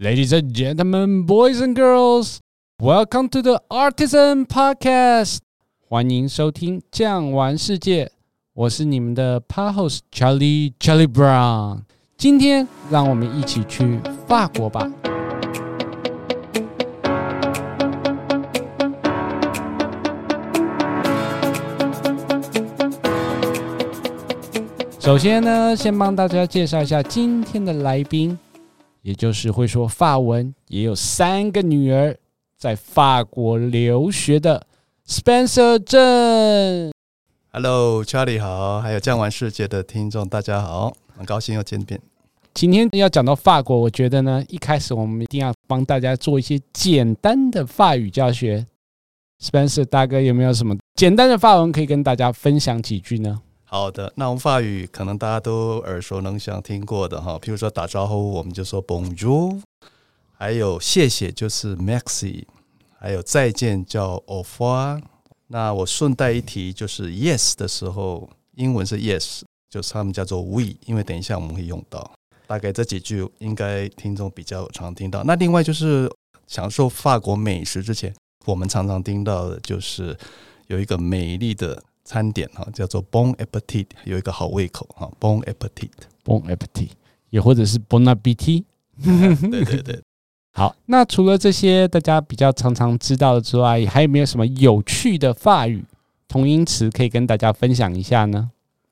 Ladies and gentlemen, boys and girls, welcome to the Artisan Podcast。欢迎收听《酱玩世界》，我是你们的 Pod host Charlie Charlie Brown。今天让我们一起去法国吧。首先呢，先帮大家介绍一下今天的来宾。也就是会说法文，也有三个女儿在法国留学的 Spencer 郑。Hello，Charlie 好，还有酱玩世界的听众大家好，很高兴又见面。今天要讲到法国，我觉得呢，一开始我们一定要帮大家做一些简单的法语教学。Spencer 大哥有没有什么简单的法文可以跟大家分享几句呢？好的，那我们法语可能大家都耳熟能详听过的哈，譬如说打招呼我们就说 Bonjour，还有谢谢就是 Merci，还有再见叫 Au revoir。那我顺带一提，就是 Yes 的时候，英文是 Yes，就是他们叫做 We，因为等一下我们会用到。大概这几句应该听众比较常听到。那另外就是享受法国美食之前，我们常常听到的就是有一个美丽的。餐点哈叫做 Bon Appetit，有一个好胃口哈 Bon Appetit，Bon Appetit，也或者是 Bon Appetit，对对对。好，那除了这些大家比较常常知道的之外，还有没有什么有趣的法语同音词可以跟大家分享一下呢？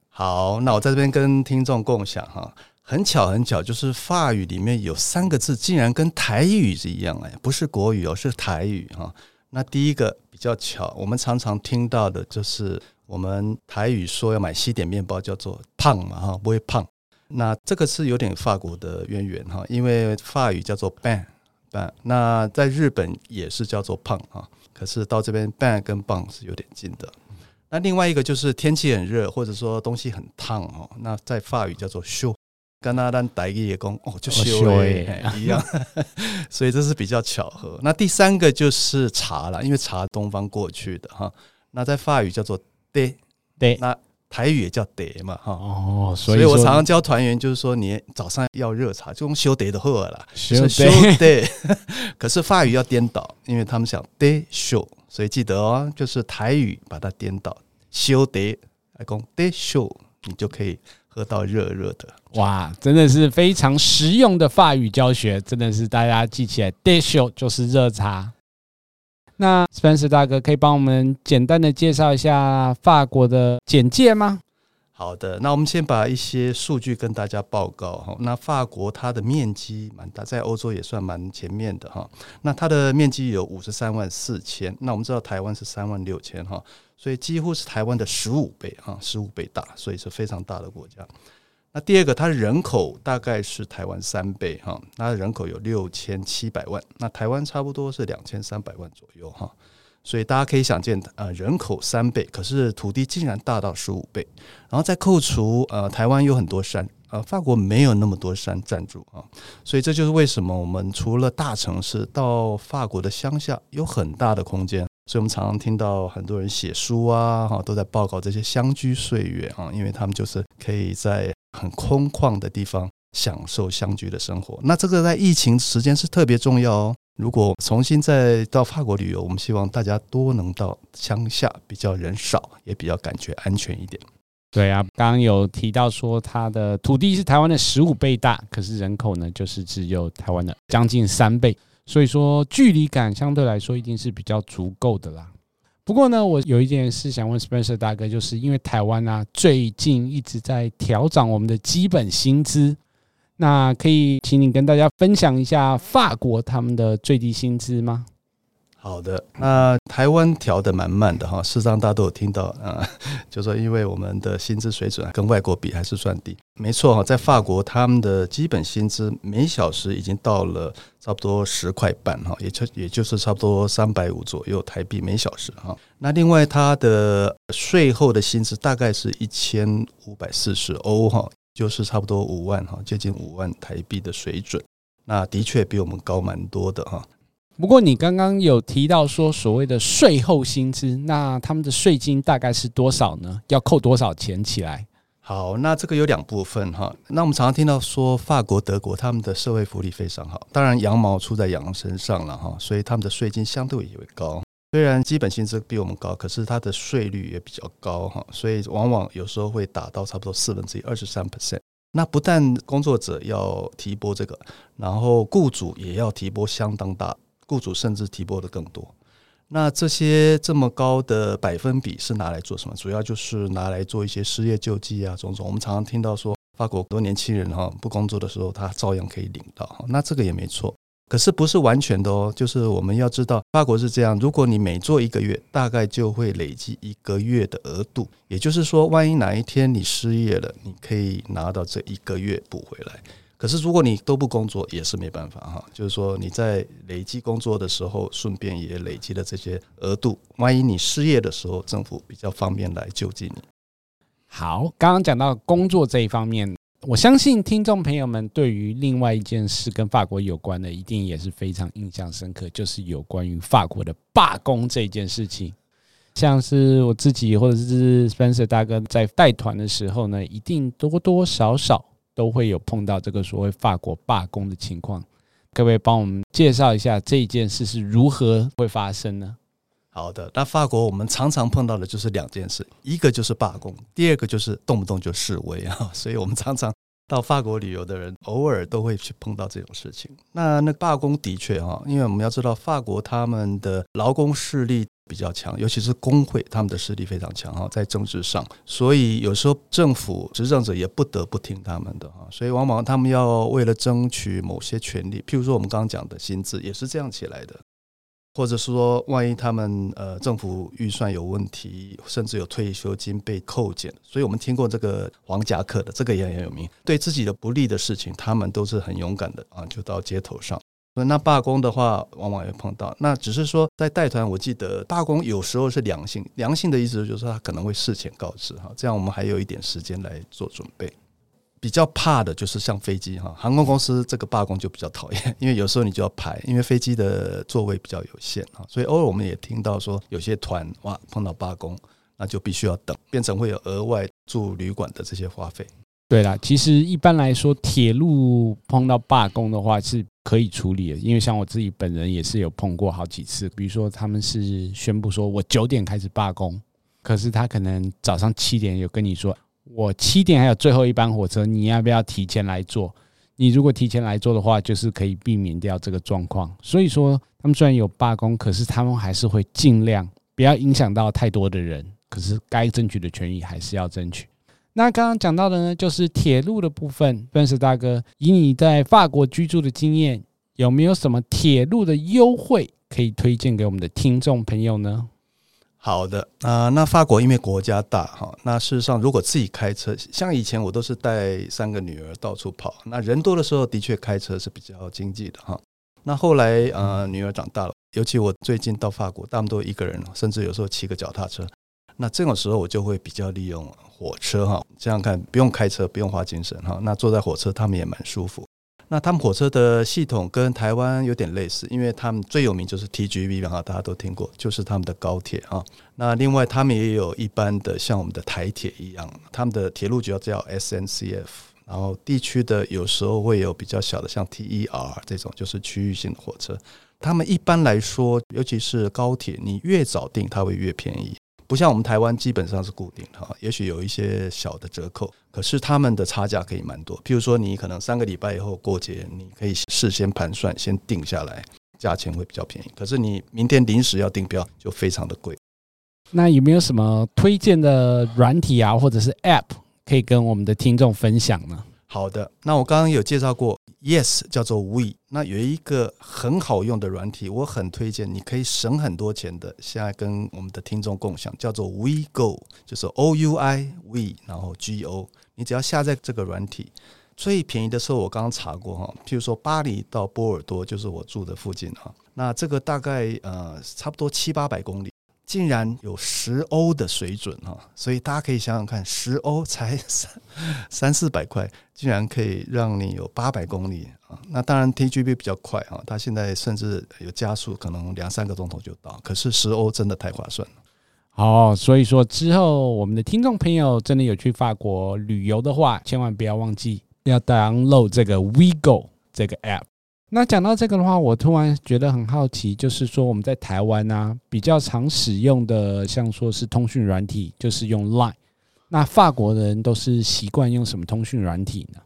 好，那我在这边跟听众共享哈，很巧很巧，就是法语里面有三个字竟然跟台语是一样哎，不是国语哦，是台语哈。那第一个比较巧，我们常常听到的就是。我们台语说要买西点面包叫做胖嘛哈，不会胖。那这个是有点法国的渊源哈，因为法语叫做 pain pain。那在日本也是叫做胖哈，可是到这边 pain 跟棒是有点近的。那另外一个就是天气很热，或者说东西很烫哦，那在法语叫做 chaud。跟那咱台语也讲哦，就 chaud 一样，所以这是比较巧合。那第三个就是茶了，因为茶东方过去的哈，那在法语叫做。对对，那台语也叫得嘛，哈哦，所以我常常教团员，就是说你早上要热茶，就用修得的好了，烧茶。可是法语要颠倒，因为他们想得修，所以记得哦，就是台语把它颠倒，修得来讲得修，你就可以喝到热热的。哇，真的是非常实用的法语教学，真的是大家记起来，茶烧就是热茶。那 Spencer 大哥可以帮我们简单的介绍一下法国的简介吗？好的，那我们先把一些数据跟大家报告哈。那法国它的面积蛮大，在欧洲也算蛮前面的哈。那它的面积有五十三万四千，那我们知道台湾是三万六千哈，所以几乎是台湾的十五倍哈，十五倍大，所以是非常大的国家。那第二个，它人口大概是台湾三倍哈，它人口有六千七百万，那台湾差不多是两千三百万左右哈，所以大家可以想见，呃，人口三倍，可是土地竟然大到十五倍，然后再扣除呃，台湾有很多山，呃，法国没有那么多山占住啊，所以这就是为什么我们除了大城市，到法国的乡下有很大的空间。所以，我们常常听到很多人写书啊，哈，都在报告这些乡居岁月啊，因为他们就是可以在很空旷的地方享受乡居的生活。那这个在疫情时间是特别重要哦。如果重新再到法国旅游，我们希望大家多能到乡下，比较人少，也比较感觉安全一点。对啊，刚刚有提到说，它的土地是台湾的十五倍大，可是人口呢，就是只有台湾的将近三倍。所以说，距离感相对来说一定是比较足够的啦。不过呢，我有一件事想问 Spencer 大哥，就是因为台湾啊最近一直在调涨我们的基本薪资，那可以请你跟大家分享一下法国他们的最低薪资吗？好的，那台湾调的蛮慢的哈，事实上大家都有听到啊，就说因为我们的薪资水准跟外国比还是算低，没错哈，在法国他们的基本薪资每小时已经到了差不多十块半哈，也就也就是差不多三百五左右台币每小时哈。那另外他的税后的薪资大概是一千五百四十欧哈，就是差不多五万哈，接近五万台币的水准，那的确比我们高蛮多的哈。不过你刚刚有提到说所谓的税后薪资，那他们的税金大概是多少呢？要扣多少钱起来？好，那这个有两部分哈。那我们常常听到说法国、德国他们的社会福利非常好，当然羊毛出在羊身上了哈，所以他们的税金相对也会高。虽然基本薪资比我们高，可是它的税率也比较高哈，所以往往有时候会达到差不多四分之一，二十三 percent。那不但工作者要提拨这个，然后雇主也要提拨相当大，雇主甚至提拨的更多。那这些这么高的百分比是拿来做什么？主要就是拿来做一些失业救济啊，种种。我们常常听到说，法国多年轻人哈不工作的时候，他照样可以领到，那这个也没错。可是不是完全的哦，就是我们要知道，法国是这样：如果你每做一个月，大概就会累积一个月的额度。也就是说，万一哪一天你失业了，你可以拿到这一个月补回来。可是如果你都不工作，也是没办法哈。就是说你在累积工作的时候，顺便也累积了这些额度。万一你失业的时候，政府比较方便来救济你。好，刚刚讲到工作这一方面。我相信听众朋友们对于另外一件事跟法国有关的，一定也是非常印象深刻，就是有关于法国的罢工这件事情。像是我自己或者是 Spencer 大哥在带团的时候呢，一定多多少少都会有碰到这个所谓法国罢工的情况。各位帮我们介绍一下这一件事是如何会发生呢？好的，那法国我们常常碰到的就是两件事，一个就是罢工，第二个就是动不动就示威啊。所以我们常常到法国旅游的人，偶尔都会去碰到这种事情。那那罢工的确哈，因为我们要知道，法国他们的劳工势力比较强，尤其是工会，他们的势力非常强哈，在政治上，所以有时候政府执政者也不得不听他们的哈。所以往往他们要为了争取某些权利，譬如说我们刚刚讲的薪资，也是这样起来的。或者说，万一他们呃政府预算有问题，甚至有退休金被扣减，所以我们听过这个黄夹克的，这个也很有名。对自己的不利的事情，他们都是很勇敢的啊，就到街头上。那罢工的话，往往也碰到。那只是说在带团，我记得罢工有时候是良性，良性的意思就是说他可能会事前告知哈，这样我们还有一点时间来做准备。比较怕的就是像飞机哈，航空公司这个罢工就比较讨厌，因为有时候你就要排，因为飞机的座位比较有限哈，所以偶尔我们也听到说有些团哇碰到罢工，那就必须要等，变成会有额外住旅馆的这些花费。对啦，其实一般来说，铁路碰到罢工的话是可以处理的，因为像我自己本人也是有碰过好几次，比如说他们是宣布说我九点开始罢工，可是他可能早上七点有跟你说。我七点还有最后一班火车，你要不要提前来坐？你如果提前来坐的话，就是可以避免掉这个状况。所以说，他们虽然有罢工，可是他们还是会尽量不要影响到太多的人。可是该争取的权益还是要争取。那刚刚讲到的呢，就是铁路的部分。Spencer 大哥，以你在法国居住的经验，有没有什么铁路的优惠可以推荐给我们的听众朋友呢？好的啊、呃，那法国因为国家大哈，那事实上如果自己开车，像以前我都是带三个女儿到处跑，那人多的时候的确开车是比较经济的哈。那后来呃女儿长大了，尤其我最近到法国，他们都一个人，甚至有时候骑个脚踏车，那这种时候我就会比较利用火车哈，这样看不用开车，不用花精神哈，那坐在火车他们也蛮舒服。那他们火车的系统跟台湾有点类似，因为他们最有名就是 TGV 哈，大家都听过，就是他们的高铁啊。那另外他们也有一般的像我们的台铁一样，他们的铁路主要叫 SNCF，然后地区的有时候会有比较小的像 TER 这种，就是区域性的火车。他们一般来说，尤其是高铁，你越早订，它会越便宜。不像我们台湾基本上是固定的哈，也许有一些小的折扣，可是他们的差价可以蛮多。譬如说，你可能三个礼拜以后过节，你可以事先盘算，先定下来，价钱会比较便宜。可是你明天临时要订票，就非常的贵。那有没有什么推荐的软体啊，或者是 App 可以跟我们的听众分享呢？好的，那我刚刚有介绍过，Yes 叫做 We，那有一个很好用的软体，我很推荐，你可以省很多钱的。现在跟我们的听众共享，叫做 We Go，就是 O U I We，然后 G O，你只要下载这个软体，最便宜的时候我刚刚查过哈，譬如说巴黎到波尔多，就是我住的附近哈，那这个大概呃差不多七八百公里。竟然有十欧的水准哈，所以大家可以想想看，十欧才三三四百块，竟然可以让你有八百公里啊！那当然 T G B 比较快哈，它现在甚至有加速，可能两三个钟头就到。可是十欧真的太划算了。好，所以说之后我们的听众朋友真的有去法国旅游的话，千万不要忘记要 download 这个 WeGo 这个 app。那讲到这个的话，我突然觉得很好奇，就是说我们在台湾、啊、比较常使用的，像说是通讯软体，就是用 Line。那法国人都是习惯用什么通讯软体呢？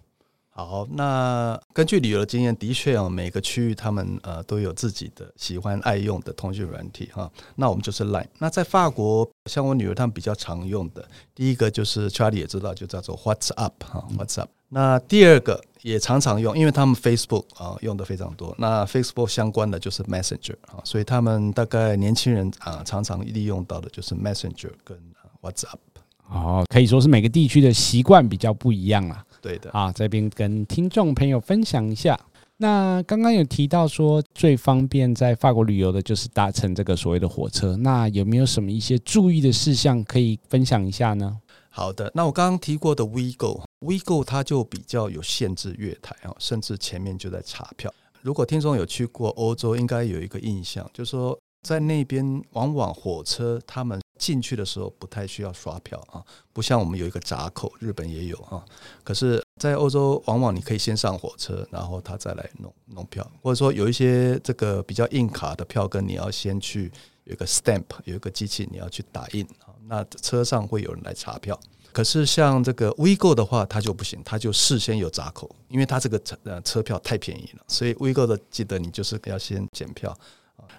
好，那根据旅游的经验，的确啊，每个区域他们呃都有自己的喜欢爱用的通讯软体哈。那我们就是 Line。那在法国，像我女儿他们比较常用的，第一个就是 Charlie 也知道，就叫做 WhatsApp 哈，WhatsApp。那第二个也常常用，因为他们 Facebook 啊用的非常多。那 Facebook 相关的就是 Messenger 啊，所以他们大概年轻人啊常常利用到的就是 Messenger 跟 WhatsApp。哦，可以说是每个地区的习惯比较不一样啊。对的啊，这边跟听众朋友分享一下。那刚刚有提到说最方便在法国旅游的就是搭乘这个所谓的火车。那有没有什么一些注意的事项可以分享一下呢？好的，那我刚刚提过的 WeGo，WeGo 它就比较有限制月台啊，甚至前面就在查票。如果听众有去过欧洲，应该有一个印象，就是说在那边往往火车他们。进去的时候不太需要刷票啊，不像我们有一个闸口，日本也有啊。可是，在欧洲，往往你可以先上火车，然后他再来弄弄票，或者说有一些这个比较硬卡的票根，你要先去有一个 stamp，有一个机器你要去打印啊。那车上会有人来查票。可是像这个 WeGo 的话，它就不行，它就事先有闸口，因为它这个车呃车票太便宜了，所以 WeGo 的记得你就是要先检票。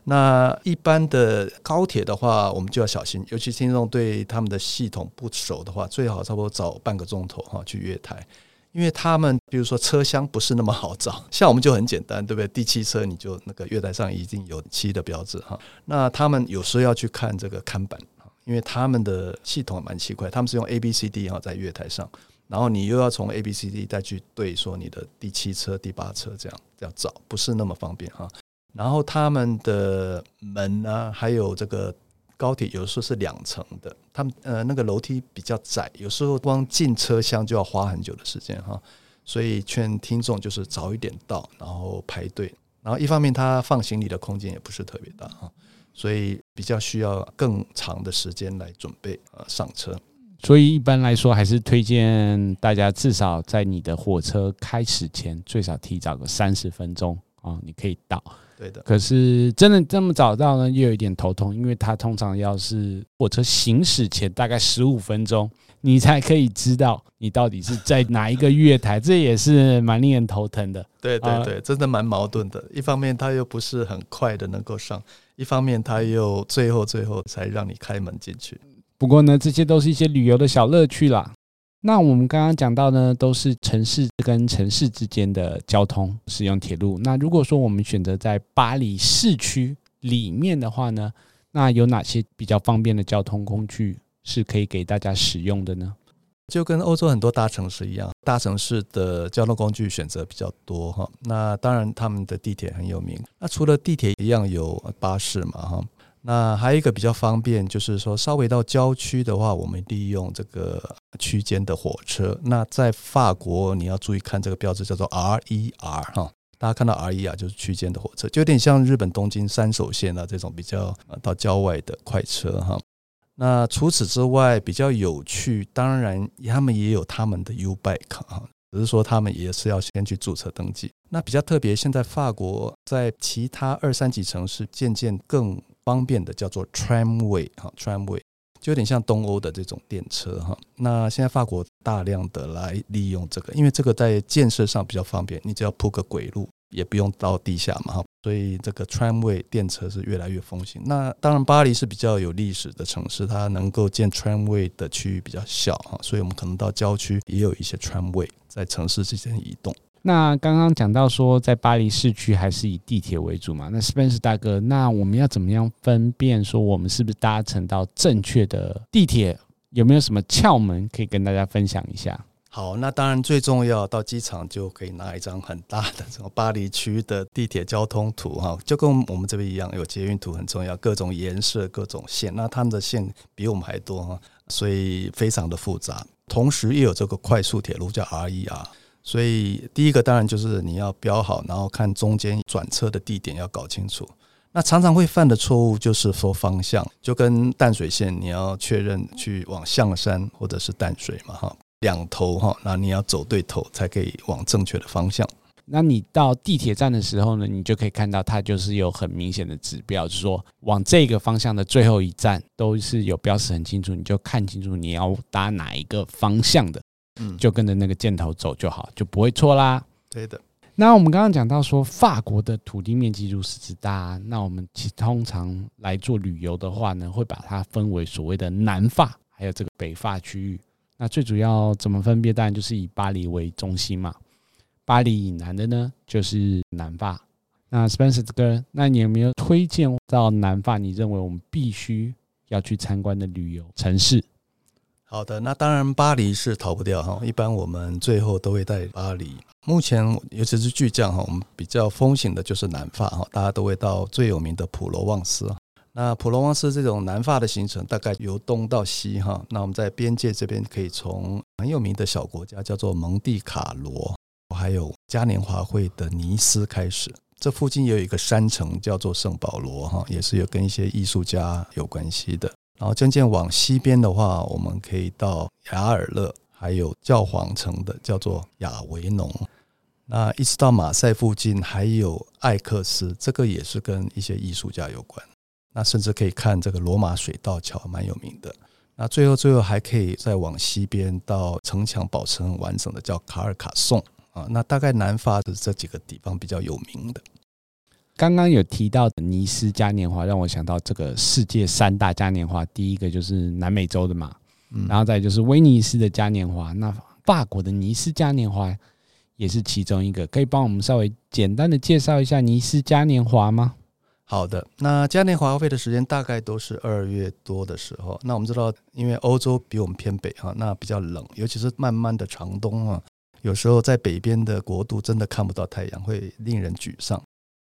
那一般的高铁的话，我们就要小心，尤其听众对他们的系统不熟的话，最好差不多早半个钟头哈去月台，因为他们比如说车厢不是那么好找，像我们就很简单，对不对？第七车你就那个月台上一定有七的标志哈。那他们有时候要去看这个看板，因为他们的系统蛮奇怪，他们是用 A B C D 哈在月台上，然后你又要从 A B C D 再去对说你的第七车、第八车这样要找，不是那么方便哈。然后他们的门呢、还有这个高铁，有时候是两层的。他们呃那个楼梯比较窄，有时候光进车厢就要花很久的时间哈。所以劝听众就是早一点到，然后排队。然后一方面他放行李的空间也不是特别大哈，所以比较需要更长的时间来准备呃上车。所以一般来说，还是推荐大家至少在你的火车开始前，最少提早个三十分钟啊，你可以到。对的，可是真的这么早到呢，又有一点头痛，因为它通常要是火车行驶前大概十五分钟，你才可以知道你到底是在哪一个月台，这也是蛮令人头疼的。对对对，真的蛮矛盾的。一方面它又不是很快的能够上，一方面它又最后最后才让你开门进去。不过呢，这些都是一些旅游的小乐趣啦。那我们刚刚讲到呢，都是城市跟城市之间的交通使用铁路。那如果说我们选择在巴黎市区里面的话呢，那有哪些比较方便的交通工具是可以给大家使用的呢？就跟欧洲很多大城市一样，大城市的交通工具选择比较多哈。那当然他们的地铁很有名。那除了地铁一样有巴士嘛哈。那还有一个比较方便，就是说稍微到郊区的话，我们利用这个区间的火车。那在法国，你要注意看这个标志，叫做 RER 哈。大家看到 RER 就是区间的火车，就有点像日本东京山手线啊这种比较到郊外的快车哈。那除此之外，比较有趣，当然他们也有他们的 U-Bike 哈，只是说他们也是要先去注册登记。那比较特别，现在法国在其他二三级城市渐渐更方便的叫做 tramway 哈，tramway 就有点像东欧的这种电车哈。那现在法国大量的来利用这个，因为这个在建设上比较方便，你只要铺个轨路，也不用到地下嘛哈。所以这个 tramway 电车是越来越风行。那当然，巴黎是比较有历史的城市，它能够建 tramway 的区域比较小哈，所以我们可能到郊区也有一些 tramway 在城市之间移动。那刚刚讲到说，在巴黎市区还是以地铁为主嘛？那 Spencer 大哥，那我们要怎么样分辨说我们是不是搭乘到正确的地铁？有没有什么窍门可以跟大家分享一下？好，那当然最重要，到机场就可以拿一张很大的这个巴黎区的地铁交通图哈，就跟我们这边一样，有捷运图很重要，各种颜色、各种线。那他们的线比我们还多哈，所以非常的复杂。同时，又有这个快速铁路叫 RER。所以第一个当然就是你要标好，然后看中间转车的地点要搞清楚。那常常会犯的错误就是说方向，就跟淡水线你要确认去往象山或者是淡水嘛，哈，两头哈，那你要走对头才可以往正确的方向。那你到地铁站的时候呢，你就可以看到它就是有很明显的指标，就是说往这个方向的最后一站都是有标识很清楚，你就看清楚你要搭哪一个方向的，嗯，就跟着那个箭头走就好，就不会错啦。对的。那我们刚刚讲到说，法国的土地面积如此之大，那我们其通常来做旅游的话呢，会把它分为所谓的南法还有这个北法区域。那最主要怎么分别？当然就是以巴黎为中心嘛。巴黎以南的呢，就是南法。那 Spencer 哥，那你有没有推荐到南法？你认为我们必须要去参观的旅游城市？好的，那当然巴黎是逃不掉哈。一般我们最后都会带巴黎。目前，尤其是巨匠哈，我们比较风行的就是南法哈，大家都会到最有名的普罗旺斯。那普罗旺斯这种南法的行程，大概由东到西哈。那我们在边界这边可以从很有名的小国家叫做蒙地卡罗，还有嘉年华会的尼斯开始。这附近也有一个山城叫做圣保罗哈，也是有跟一些艺术家有关系的。然后渐渐往西边的话，我们可以到雅尔勒，还有教皇城的叫做亚维农。那一直到马赛附近，还有艾克斯，这个也是跟一些艺术家有关。那甚至可以看这个罗马水道桥，蛮有名的。那最后最后还可以再往西边到城墙保存完整的叫卡尔卡颂啊。那大概南法的这几个地方比较有名的。刚刚有提到的尼斯嘉年华，让我想到这个世界三大嘉年华，第一个就是南美洲的嘛，然后再就是威尼斯的嘉年华。那法国的尼斯嘉年华。也是其中一个，可以帮我们稍微简单的介绍一下尼斯嘉年华吗？好的，那嘉年华费的时间大概都是二月多的时候。那我们知道，因为欧洲比我们偏北哈，那比较冷，尤其是慢慢的长冬啊，有时候在北边的国度真的看不到太阳，会令人沮丧。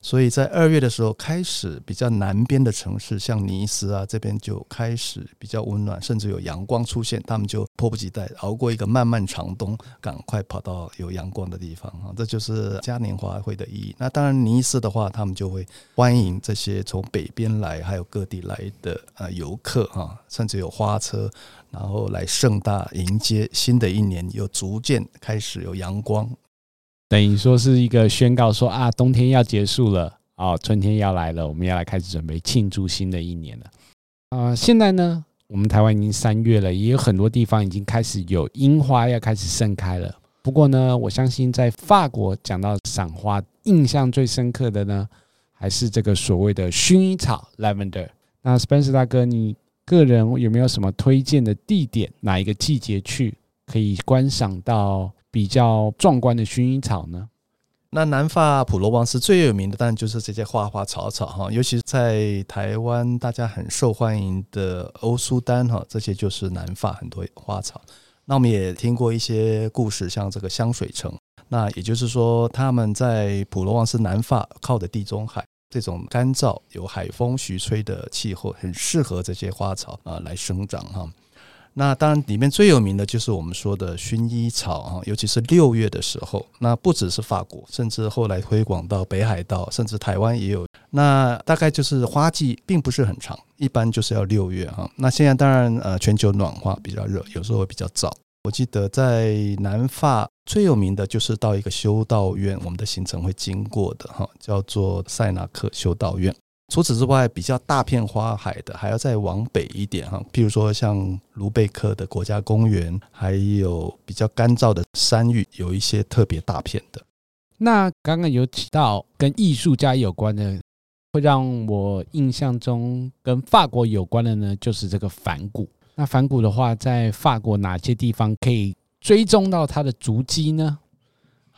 所以在二月的时候开始，比较南边的城市，像尼斯啊这边就开始比较温暖，甚至有阳光出现，他们就迫不及待熬过一个漫漫长冬，赶快跑到有阳光的地方啊！这就是嘉年华会的意义。那当然，尼斯的话，他们就会欢迎这些从北边来还有各地来的呃游客哈，甚至有花车，然后来盛大迎接新的一年，又逐渐开始有阳光。等于说是一个宣告，说啊，冬天要结束了，哦，春天要来了，我们要来开始准备庆祝新的一年了。啊，现在呢，我们台湾已经三月了，也有很多地方已经开始有樱花要开始盛开了。不过呢，我相信在法国讲到赏花，印象最深刻的呢，还是这个所谓的薰衣草 （lavender）。那 Spencer 大哥，你个人有没有什么推荐的地点？哪一个季节去可以观赏到？比较壮观的薰衣草呢？那南法普罗旺斯最有名的当然就是这些花花草草哈，尤其是在台湾大家很受欢迎的欧苏丹哈，这些就是南法很多花草。那我们也听过一些故事，像这个香水城，那也就是说他们在普罗旺斯南法靠的地中海，这种干燥有海风徐吹的气候，很适合这些花草啊来生长哈。那当然，里面最有名的就是我们说的薰衣草啊，尤其是六月的时候。那不只是法国，甚至后来推广到北海道，甚至台湾也有。那大概就是花季并不是很长，一般就是要六月哈。那现在当然呃，全球暖化比较热，有时候会比较早。我记得在南法最有名的就是到一个修道院，我们的行程会经过的哈，叫做塞纳克修道院。除此之外，比较大片花海的，还要再往北一点哈。譬如说，像卢贝克的国家公园，还有比较干燥的山域，有一些特别大片的。那刚刚有提到跟艺术家有关的，会让我印象中跟法国有关的呢，就是这个梵谷。那梵谷的话，在法国哪些地方可以追踪到他的足迹呢？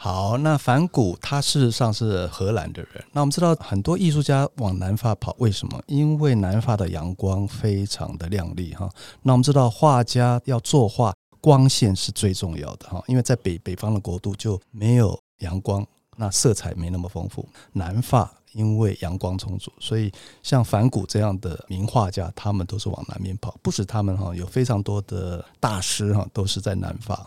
好，那梵谷他事实上是荷兰的人。那我们知道很多艺术家往南法跑，为什么？因为南法的阳光非常的亮丽哈。那我们知道画家要作画，光线是最重要的哈。因为在北北方的国度就没有阳光，那色彩没那么丰富。南法因为阳光充足，所以像梵谷这样的名画家，他们都是往南边跑。不止他们哈，有非常多的大师哈，都是在南法。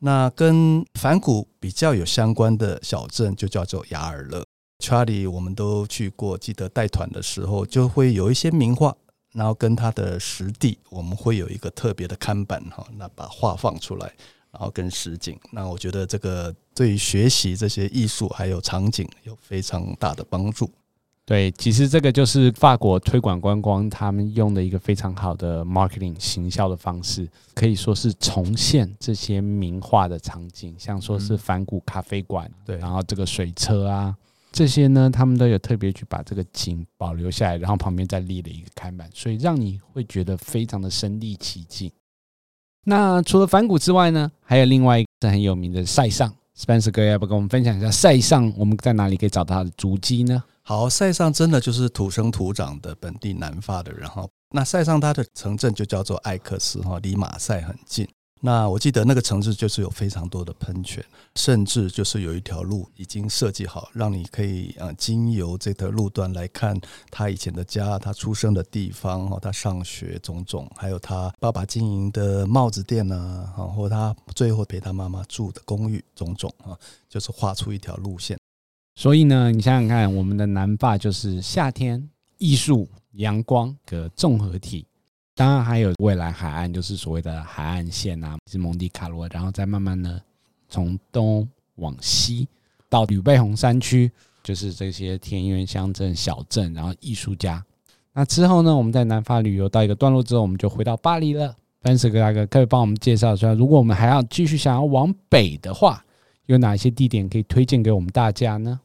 那跟梵谷比较有相关的小镇就叫做雅尔勒。查理我们都去过，记得带团的时候就会有一些名画，然后跟它的实地，我们会有一个特别的看板哈，那把画放出来，然后跟实景，那我觉得这个对于学习这些艺术还有场景有非常大的帮助。对，其实这个就是法国推广观光，他们用的一个非常好的 marketing 行销的方式，可以说是重现这些名画的场景，像说是梵谷咖啡馆，对，然后这个水车啊，这些呢，他们都有特别去把这个景保留下来，然后旁边再立了一个看板，所以让你会觉得非常的身临其境。那除了梵谷之外呢，还有另外一个是很有名的塞尚，Spencer 哥要不跟我们分享一下塞尚，我们在哪里可以找到他的足迹呢？好，塞尚真的就是土生土长的本地南法的人哈。那塞尚它的城镇就叫做艾克斯哈，离马赛很近。那我记得那个城市就是有非常多的喷泉，甚至就是有一条路已经设计好，让你可以呃经由这条路段来看他以前的家，他出生的地方哈，他上学种种，还有他爸爸经营的帽子店呐，哈，或他最后陪他妈妈住的公寓种种啊，就是画出一条路线。所以呢，你想想看，我们的南法就是夏天、艺术、阳光的综合体。当然还有未来海岸，就是所谓的海岸线啊，是蒙迪卡罗，然后再慢慢的从东往西到吕贝红山区，就是这些田园乡镇、小镇，然后艺术家。那之后呢，我们在南法旅游到一个段落之后，我们就回到巴黎了。范斯哥大哥可以帮我们介绍一下，如果我们还要继续想要往北的话，有哪些地点可以推荐给我们大家呢？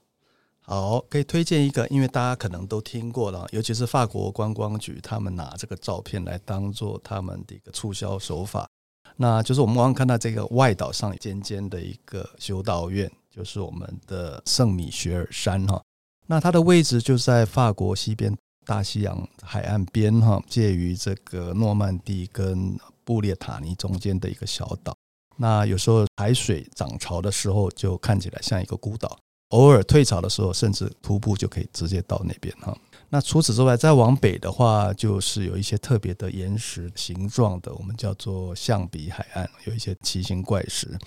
好，可以推荐一个，因为大家可能都听过了，尤其是法国观光局，他们拿这个照片来当做他们的一个促销手法。那就是我们刚刚看到这个外岛上尖尖的一个修道院，就是我们的圣米歇尔山哈。那它的位置就在法国西边大西洋海岸边哈，介于这个诺曼底跟布列塔尼中间的一个小岛。那有时候海水涨潮的时候，就看起来像一个孤岛。偶尔退潮的时候，甚至徒步就可以直接到那边哈。那除此之外，再往北的话，就是有一些特别的岩石形状的，我们叫做象鼻海岸，有一些奇形怪石。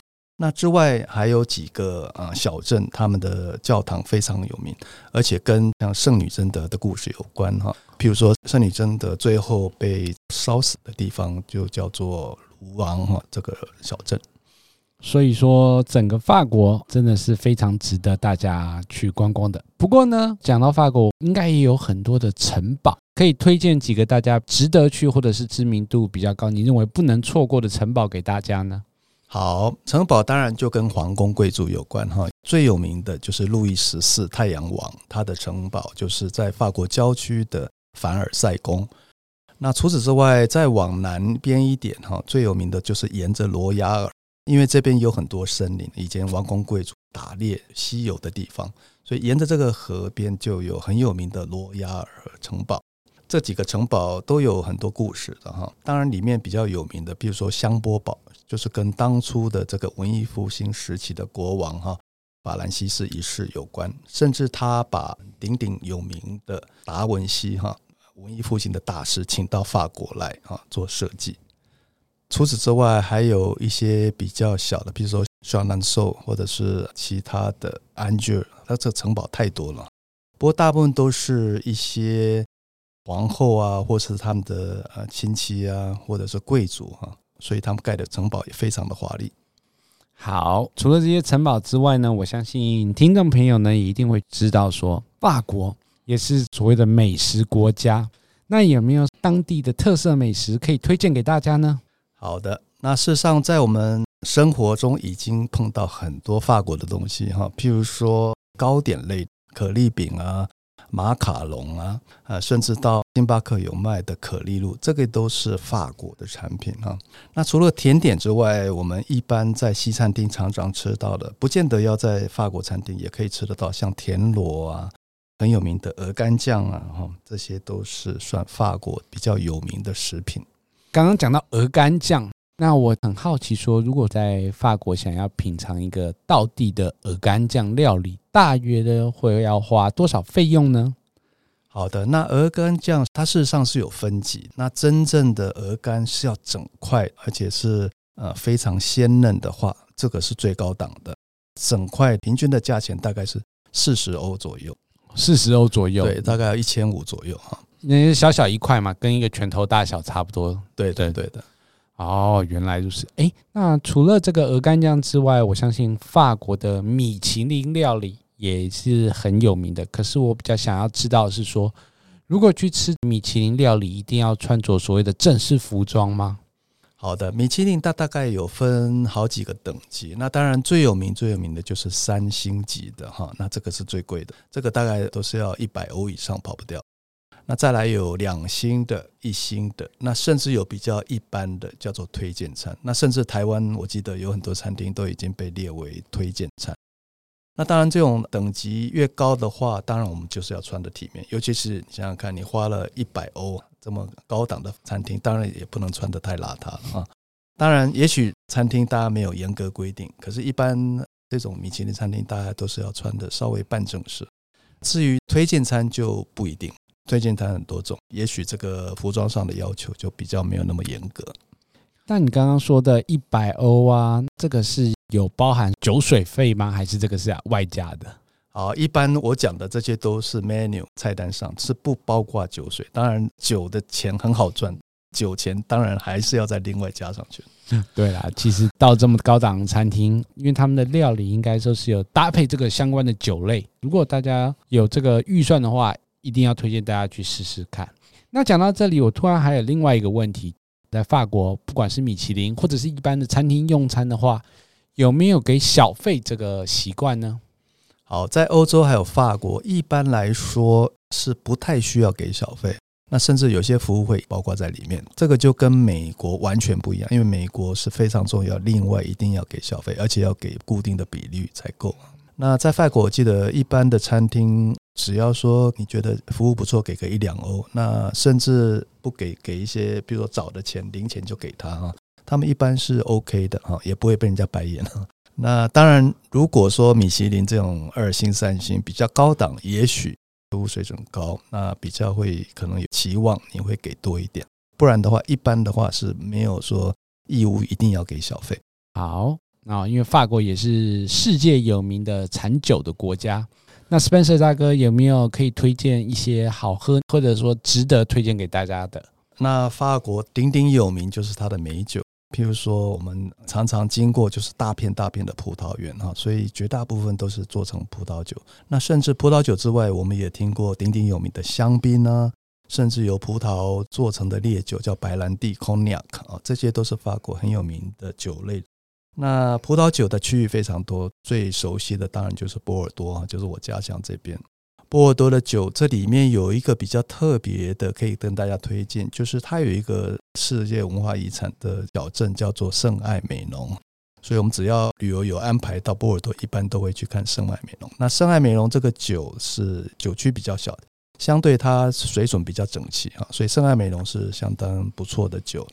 那之外还有几个啊小镇，他们的教堂非常有名，而且跟像圣女贞德的故事有关哈。譬如说，圣女贞德最后被烧死的地方，就叫做卢昂哈这个小镇。所以说，整个法国真的是非常值得大家去观光的。不过呢，讲到法国，应该也有很多的城堡，可以推荐几个大家值得去，或者是知名度比较高，你认为不能错过的城堡给大家呢？好，城堡当然就跟皇宫贵族有关哈。最有名的就是路易十四太阳王，他的城堡就是在法国郊区的凡尔赛宫。那除此之外，再往南边一点哈，最有名的就是沿着罗亚尔。因为这边有很多森林，以前王公贵族打猎稀有的地方，所以沿着这个河边就有很有名的罗亚尔城堡。这几个城堡都有很多故事的哈。当然，里面比较有名的，比如说香波堡，就是跟当初的这个文艺复兴时期的国王哈法兰西斯一世有关，甚至他把鼎鼎有名的达文西哈文艺复兴的大师请到法国来啊做设计。除此之外，还有一些比较小的，比如说小南寿，或者是其他的安吉尔，它这城堡太多了。不过大部分都是一些皇后啊，或是他们的呃亲戚啊，或者是贵族哈，所以他们盖的城堡也非常的华丽。好，除了这些城堡之外呢，我相信听众朋友呢也一定会知道说，法国也是所谓的美食国家。那有没有当地的特色美食可以推荐给大家呢？好的，那事实上，在我们生活中已经碰到很多法国的东西哈，譬如说糕点类、可丽饼啊、马卡龙啊，啊，甚至到星巴克有卖的可丽露，这个都是法国的产品哈。那除了甜点之外，我们一般在西餐厅常常吃到的，不见得要在法国餐厅也可以吃得到，像田螺啊，很有名的鹅肝酱啊，哈，这些都是算法国比较有名的食品。刚刚讲到鹅肝酱，那我很好奇说，如果在法国想要品尝一个道地的鹅肝酱料理，大约的会要花多少费用呢？好的，那鹅肝酱它事实上是有分级，那真正的鹅肝是要整块，而且是呃非常鲜嫩的话，这个是最高档的，整块平均的价钱大概是四十欧左右，四十欧左右，对，大概要一千五左右哈。那小小一块嘛，跟一个拳头大小差不多。对对对的。哦，原来如此。哎，那除了这个鹅肝酱之外，我相信法国的米其林料理也是很有名的。可是我比较想要知道的是说，如果去吃米其林料理，一定要穿着所谓的正式服装吗？好的，米其林它大概有分好几个等级。那当然最有名最有名的就是三星级的哈，那这个是最贵的，这个大概都是要一百欧以上跑不掉。那再来有两星的、一星的，那甚至有比较一般的，叫做推荐餐。那甚至台湾，我记得有很多餐厅都已经被列为推荐餐。那当然，这种等级越高的话，当然我们就是要穿得体面。尤其是你想想看，你花了一百欧这么高档的餐厅，当然也不能穿得太邋遢了啊。当然，也许餐厅大家没有严格规定，可是，一般这种米其林餐厅，大家都是要穿得稍微半正式。至于推荐餐就不一定。推荐它很多种，也许这个服装上的要求就比较没有那么严格。但你刚刚说的一百欧啊，这个是有包含酒水费吗？还是这个是外加的？好，一般我讲的这些都是 menu 菜单上是不包括酒水。当然，酒的钱很好赚，酒钱当然还是要再另外加上去。对啦，其实到这么高档餐厅，因为他们的料理应该说是有搭配这个相关的酒类。如果大家有这个预算的话，一定要推荐大家去试试看。那讲到这里，我突然还有另外一个问题：在法国，不管是米其林或者是一般的餐厅用餐的话，有没有给小费这个习惯呢？好，在欧洲还有法国，一般来说是不太需要给小费。那甚至有些服务会包括在里面，这个就跟美国完全不一样，因为美国是非常重要，另外一定要给小费，而且要给固定的比率才够。那在法国，我记得一般的餐厅。只要说你觉得服务不错，给个一两欧，那甚至不给，给一些比如说找的钱零钱就给他哈，他们一般是 OK 的哈，也不会被人家白眼哈。那当然，如果说米其林这种二星、三星比较高档，也许服务水准高，那比较会可能有期望你会给多一点，不然的话，一般的话是没有说义务一定要给小费。好，那因为法国也是世界有名的产酒的国家。那 Spencer 大哥有没有可以推荐一些好喝，或者说值得推荐给大家的？那法国鼎鼎有名就是它的美酒，譬如说我们常常经过就是大片大片的葡萄园哈，所以绝大部分都是做成葡萄酒。那甚至葡萄酒之外，我们也听过鼎鼎有名的香槟呢，甚至由葡萄做成的烈酒叫白兰地 Cognac 啊，这些都是法国很有名的酒类。那葡萄酒的区域非常多，最熟悉的当然就是波尔多啊，就是我家乡这边。波尔多的酒，这里面有一个比较特别的，可以跟大家推荐，就是它有一个世界文化遗产的小镇，叫做圣爱美浓。所以我们只要旅游有安排到波尔多，一般都会去看圣爱美浓。那圣爱美浓这个酒是酒区比较小的，相对它水准比较整齐啊，所以圣爱美浓是相当不错的酒。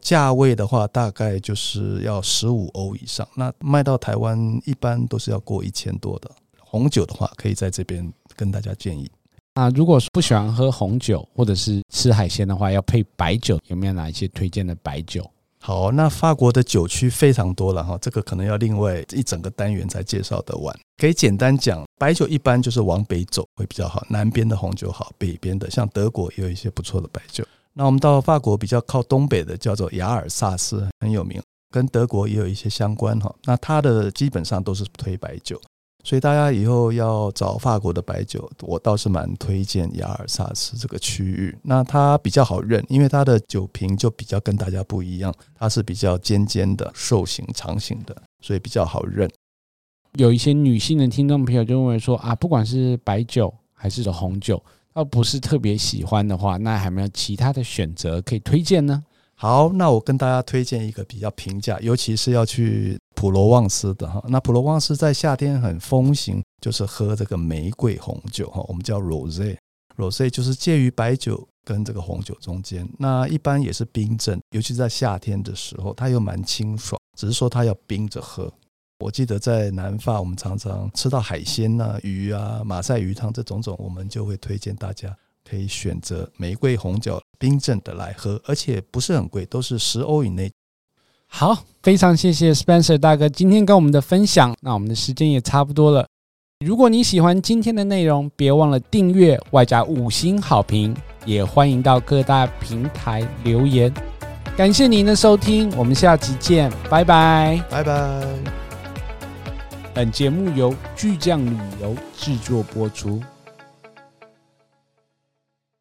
价位的话，大概就是要十五欧以上。那卖到台湾，一般都是要过一千多的。红酒的话，可以在这边跟大家建议。那如果不喜欢喝红酒，或者是吃海鲜的话，要配白酒，有没有哪一些推荐的白酒？好，那法国的酒区非常多了哈，这个可能要另外一整个单元才介绍得完。可以简单讲，白酒一般就是往北走会比较好，南边的红酒好，北边的像德国也有一些不错的白酒。那我们到法国比较靠东北的叫做雅尔萨斯，很有名，跟德国也有一些相关哈。那它的基本上都是推白酒，所以大家以后要找法国的白酒，我倒是蛮推荐雅尔萨斯这个区域。那它比较好认，因为它的酒瓶就比较跟大家不一样，它是比较尖尖的、瘦型、长型的，所以比较好认。有一些女性的听众朋友就认为说啊，不管是白酒还是红酒。要不是特别喜欢的话，那还有没有其他的选择可以推荐呢？好，那我跟大家推荐一个比较平价，尤其是要去普罗旺斯的哈。那普罗旺斯在夏天很风行，就是喝这个玫瑰红酒哈，我们叫 Rosé，Rosé 就是介于白酒跟这个红酒中间。那一般也是冰镇，尤其在夏天的时候，它又蛮清爽，只是说它要冰着喝。我记得在南法，我们常常吃到海鲜呐、鱼啊、马赛鱼汤这种种，我们就会推荐大家可以选择玫瑰红酒冰镇的来喝，而且不是很贵，都是十欧以内。好，非常谢谢 Spencer 大哥今天跟我们的分享。那我们的时间也差不多了。如果你喜欢今天的内容，别忘了订阅外加五星好评，也欢迎到各大平台留言。感谢您的收听，我们下期见，拜拜，拜拜。本节目由巨匠旅游制作播出。